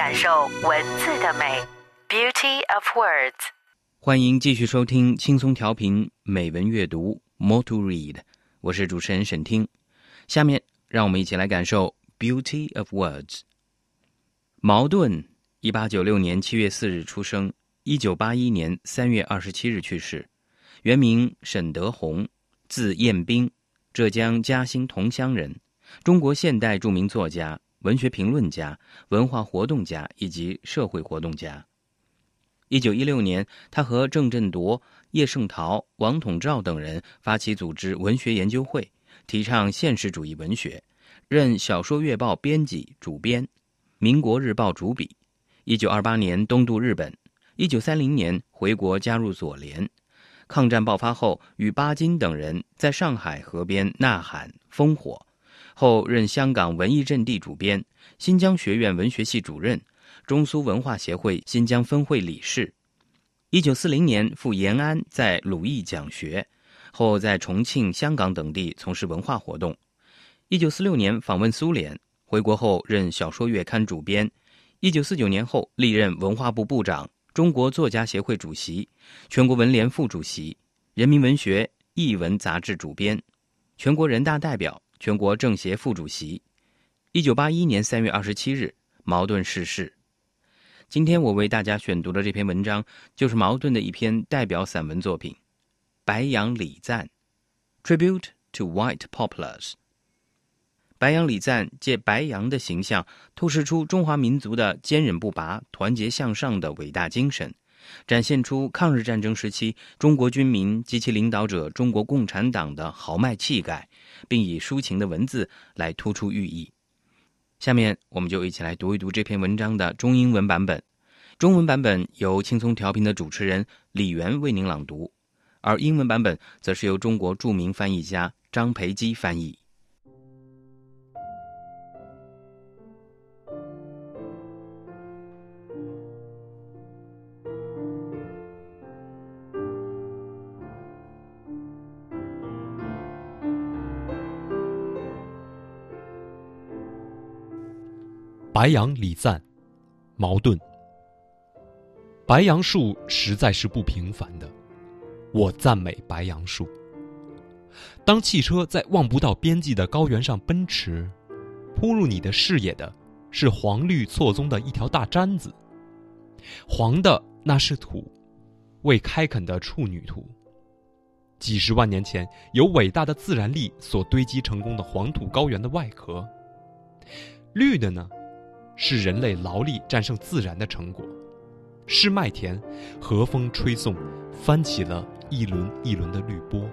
感受文字的美，Beauty of Words。欢迎继续收听轻松调频美文阅读，Motu Read 我是主持人沈听。下面让我们一起来感受 Beauty of Words。茅盾，一八九六年七月四日出生，一九八一年三月二十七日去世。原名沈德宏，字彦斌，浙江嘉兴桐乡人，中国现代著名作家、文学评论家、文化活动家以及社会活动家。一九一六年，他和郑振铎、叶圣陶、王统照等人发起组织文学研究会，提倡现实主义文学，任《小说月报》编辑、主编，《民国日报》主笔。一九二八年东渡日本，一九三零年回国加入左联。抗战爆发后，与巴金等人在上海河边呐喊烽火，后任香港文艺阵地主编、新疆学院文学系主任。中苏文化协会新疆分会理事，一九四零年赴延安，在鲁艺讲学，后在重庆、香港等地从事文化活动。一九四六年访问苏联，回国后任《小说月刊》主编。一九四九年后历任文化部部长、中国作家协会主席、全国文联副主席、人民文学译文杂志主编、全国人大代表、全国政协副主席。一九八一年三月二十七日，茅盾逝世。今天我为大家选读的这篇文章，就是茅盾的一篇代表散文作品《白杨礼赞》（Tribute to White Poplars）。白杨礼赞借白杨的形象，透视出中华民族的坚韧不拔、团结向上的伟大精神，展现出抗日战争时期中国军民及其领导者中国共产党的豪迈气概，并以抒情的文字来突出寓意。下面我们就一起来读一读这篇文章的中英文版本。中文版本由轻松调频的主持人李媛为您朗读，而英文版本则是由中国著名翻译家张培基翻译。白杨礼赞，矛盾。白杨树实在是不平凡的，我赞美白杨树。当汽车在望不到边际的高原上奔驰，扑入你的视野的是黄绿错综的一条大毡子。黄的那是土，未开垦的处女土。几十万年前，由伟大的自然力所堆积成功的黄土高原的外壳。绿的呢？是人类劳力战胜自然的成果，是麦田，和风吹送，翻起了一轮一轮的绿波。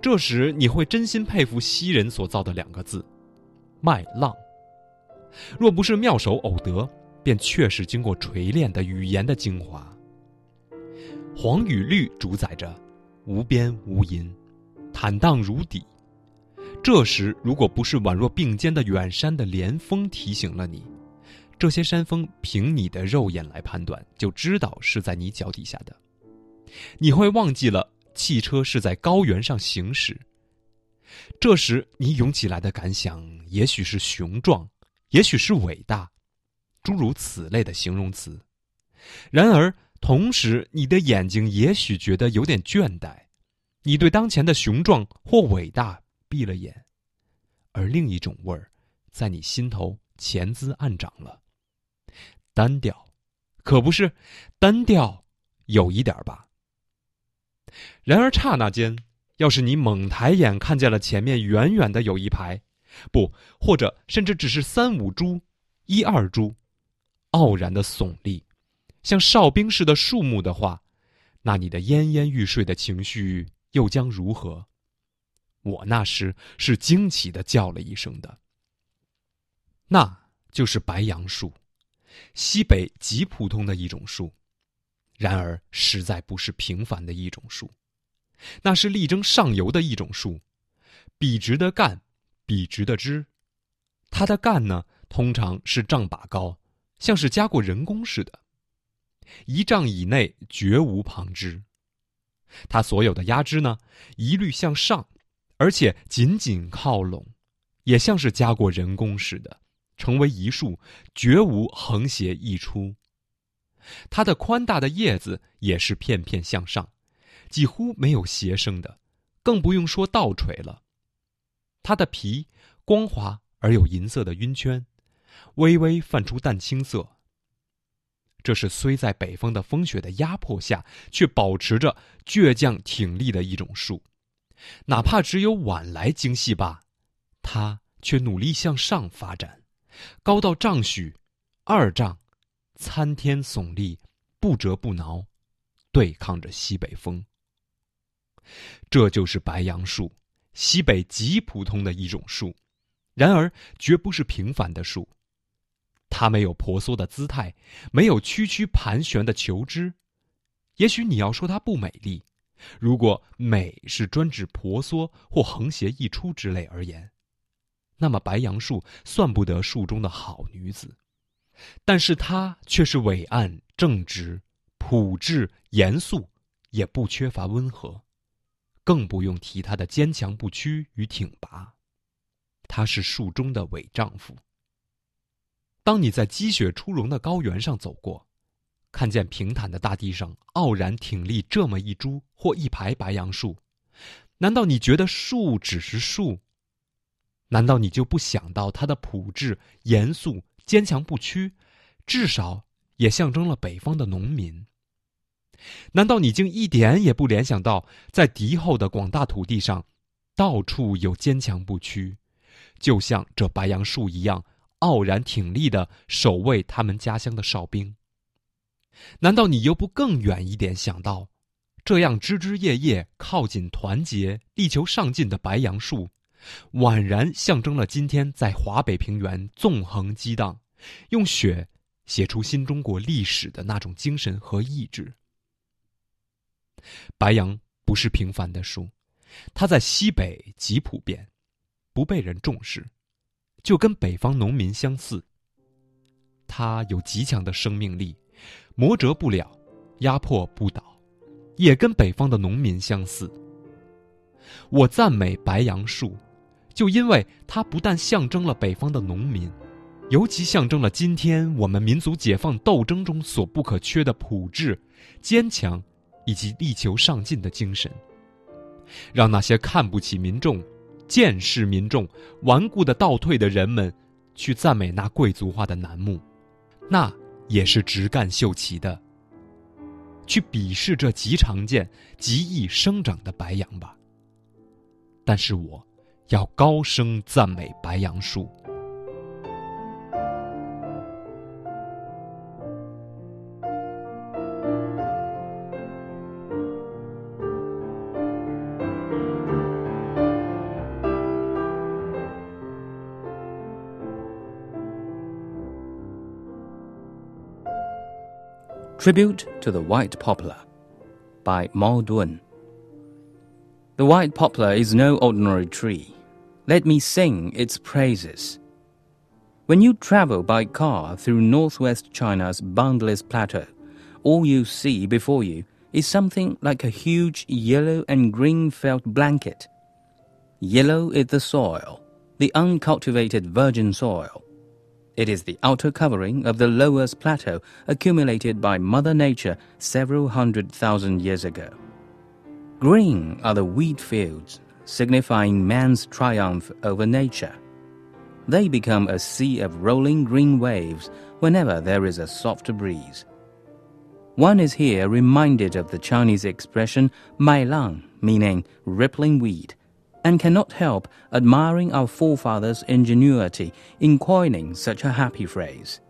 这时你会真心佩服西人所造的两个字“麦浪”。若不是妙手偶得，便确是经过锤炼的语言的精华。黄与绿主宰着无边无垠，坦荡如底。这时，如果不是宛若并肩的远山的连峰提醒了你，这些山峰凭你的肉眼来判断，就知道是在你脚底下的。你会忘记了汽车是在高原上行驶。这时，你涌起来的感想，也许是雄壮，也许是伟大，诸如此类的形容词。然而，同时，你的眼睛也许觉得有点倦怠，你对当前的雄壮或伟大。闭了眼，而另一种味儿，在你心头潜滋暗长了。单调，可不是单调，有一点吧。然而刹那间，要是你猛抬眼看见了前面远远的有一排，不，或者甚至只是三五株、一二株，傲然的耸立，像哨兵似的树木的话，那你的奄奄欲睡的情绪又将如何？我那时是惊奇的叫了一声的，那就是白杨树，西北极普通的一种树，然而实在不是平凡的一种树，那是力争上游的一种树，笔直的干，笔直的枝，它的干呢，通常是丈把高，像是加过人工似的，一丈以内绝无旁枝。它所有的压枝呢，一律向上，而且紧紧靠拢，也像是加过人工似的。成为一束，绝无横斜溢出。它的宽大的叶子也是片片向上，几乎没有斜生的，更不用说倒垂了。它的皮光滑而有银色的晕圈，微微泛出淡青色。这是虽在北方的风雪的压迫下，却保持着倔强挺立的一种树，哪怕只有晚来精细罢，它却努力向上发展。高到丈许，二丈，参天耸立，不折不挠，对抗着西北风。这就是白杨树，西北极普通的一种树，然而绝不是平凡的树。它没有婆娑的姿态，没有曲曲盘旋的球枝。也许你要说它不美丽，如果美是专指婆娑或横斜溢出之类而言。那么白杨树算不得树中的好女子，但是她却是伟岸、正直、朴质、严肃，也不缺乏温和，更不用提她的坚强不屈与挺拔。她是树中的伪丈夫。当你在积雪初融的高原上走过，看见平坦的大地上傲然挺立这么一株或一排白杨树，难道你觉得树只是树？难道你就不想到它的朴质、严肃、坚强不屈，至少也象征了北方的农民？难道你竟一点也不联想到，在敌后的广大土地上，到处有坚强不屈，就像这白杨树一样傲然挺立的守卫他们家乡的哨兵？难道你又不更远一点想到，这样枝枝叶叶靠紧团结、力求上进的白杨树？宛然象征了今天在华北平原纵横激荡，用血写出新中国历史的那种精神和意志。白杨不是平凡的树，它在西北极普遍，不被人重视，就跟北方农民相似。它有极强的生命力，磨折不了，压迫不倒，也跟北方的农民相似。我赞美白杨树。就因为它不但象征了北方的农民，尤其象征了今天我们民族解放斗争中所不可缺的朴质、坚强，以及力求上进的精神，让那些看不起民众、见视民众、顽固的倒退的人们，去赞美那贵族化的楠木，那也是直干秀奇的；去鄙视这极常见、极易生长的白杨吧。但是我。要高声赞美白杨树。Tribute to the White Poplar by Mao Dun. The white poplar is no ordinary tree. Let me sing its praises. When you travel by car through northwest China's boundless plateau, all you see before you is something like a huge yellow and green felt blanket. Yellow is the soil, the uncultivated virgin soil. It is the outer covering of the lowest plateau accumulated by Mother Nature several hundred thousand years ago. Green are the wheat fields, signifying man's triumph over nature. They become a sea of rolling green waves whenever there is a soft breeze. One is here reminded of the Chinese expression "mai lang," meaning rippling weed, and cannot help admiring our forefathers' ingenuity in coining such a happy phrase.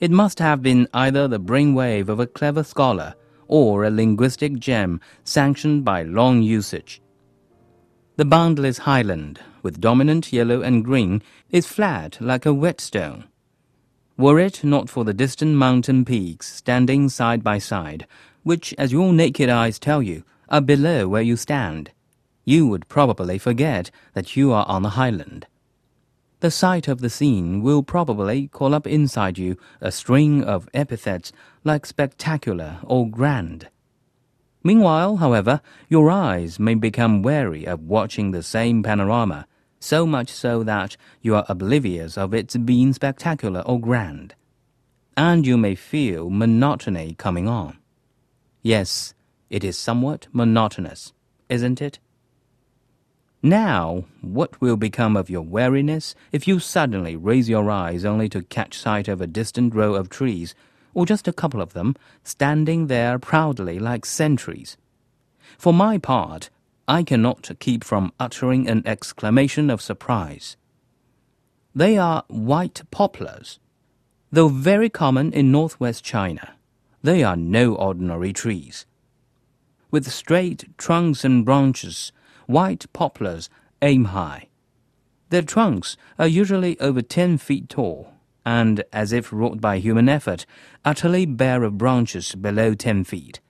It must have been either the brainwave of a clever scholar or a linguistic gem sanctioned by long usage. The boundless highland, with dominant yellow and green, is flat like a whetstone. Were it not for the distant mountain peaks standing side by side, which, as your naked eyes tell you, are below where you stand, you would probably forget that you are on the highland. The sight of the scene will probably call up inside you a string of epithets like spectacular or grand. Meanwhile, however, your eyes may become weary of watching the same panorama, so much so that you are oblivious of its being spectacular or grand. And you may feel monotony coming on. Yes, it is somewhat monotonous, isn't it? Now, what will become of your wariness if you suddenly raise your eyes only to catch sight of a distant row of trees, or just a couple of them, standing there proudly like sentries? For my part, I cannot keep from uttering an exclamation of surprise. They are white poplars. Though very common in northwest China, they are no ordinary trees. With straight trunks and branches, white poplars aim high. Their trunks are usually over 10 feet tall and, as if wrought by human effort, utterly bare of branches below 10 feet.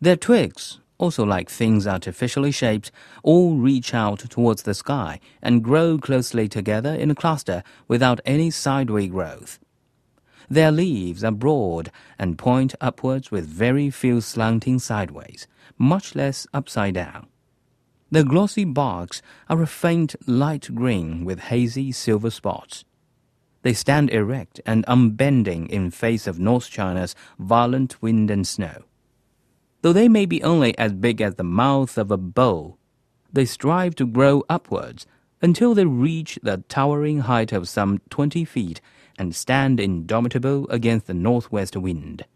Their twigs, also like things artificially shaped, all reach out towards the sky and grow closely together in a cluster without any sideway growth. Their leaves are broad and point upwards with very few slanting sideways, much less upside down. The glossy barks are a faint light green with hazy silver spots. They stand erect and unbending in face of North China's violent wind and snow. Though they may be only as big as the mouth of a bowl, they strive to grow upwards until they reach the towering height of some twenty feet and stand indomitable against the northwest wind.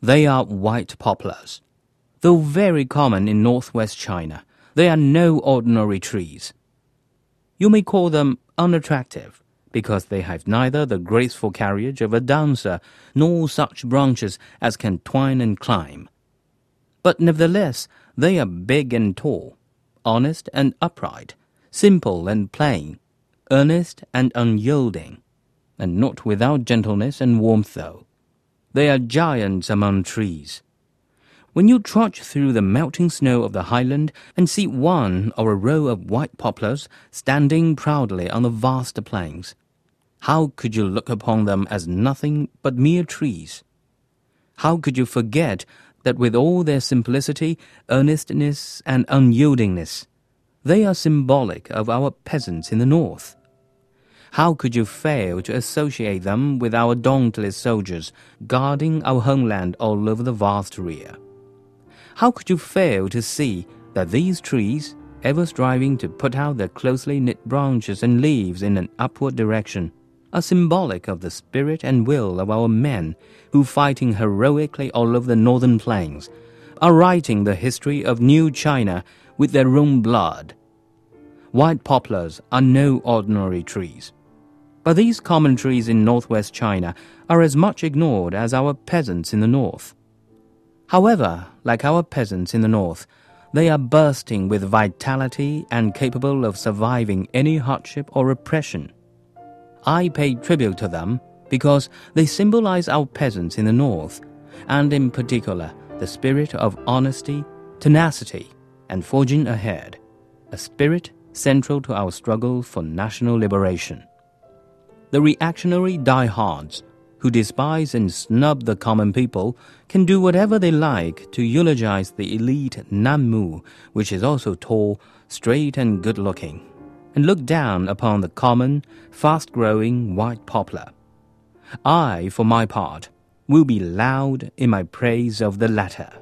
They are white poplars. Though very common in northwest China, they are no ordinary trees. You may call them unattractive because they have neither the graceful carriage of a dancer nor such branches as can twine and climb. But nevertheless, they are big and tall, honest and upright, simple and plain, earnest and unyielding, and not without gentleness and warmth though. They are giants among trees when you trudge through the melting snow of the highland and see one or a row of white poplars standing proudly on the vast plains, how could you look upon them as nothing but mere trees? How could you forget that with all their simplicity, earnestness, and unyieldingness, they are symbolic of our peasants in the north? How could you fail to associate them with our dauntless soldiers guarding our homeland all over the vast rear? How could you fail to see that these trees, ever striving to put out their closely knit branches and leaves in an upward direction, are symbolic of the spirit and will of our men who, fighting heroically all over the northern plains, are writing the history of New China with their own blood. White poplars are no ordinary trees. But these common trees in northwest China are as much ignored as our peasants in the north. However, like our peasants in the north, they are bursting with vitality and capable of surviving any hardship or oppression. I pay tribute to them because they symbolize our peasants in the north, and in particular the spirit of honesty, tenacity, and forging ahead, a spirit central to our struggle for national liberation. The reactionary diehards who despise and snub the common people can do whatever they like to eulogize the elite Nanmu, which is also tall, straight, and good looking, and look down upon the common, fast growing white poplar. I, for my part, will be loud in my praise of the latter.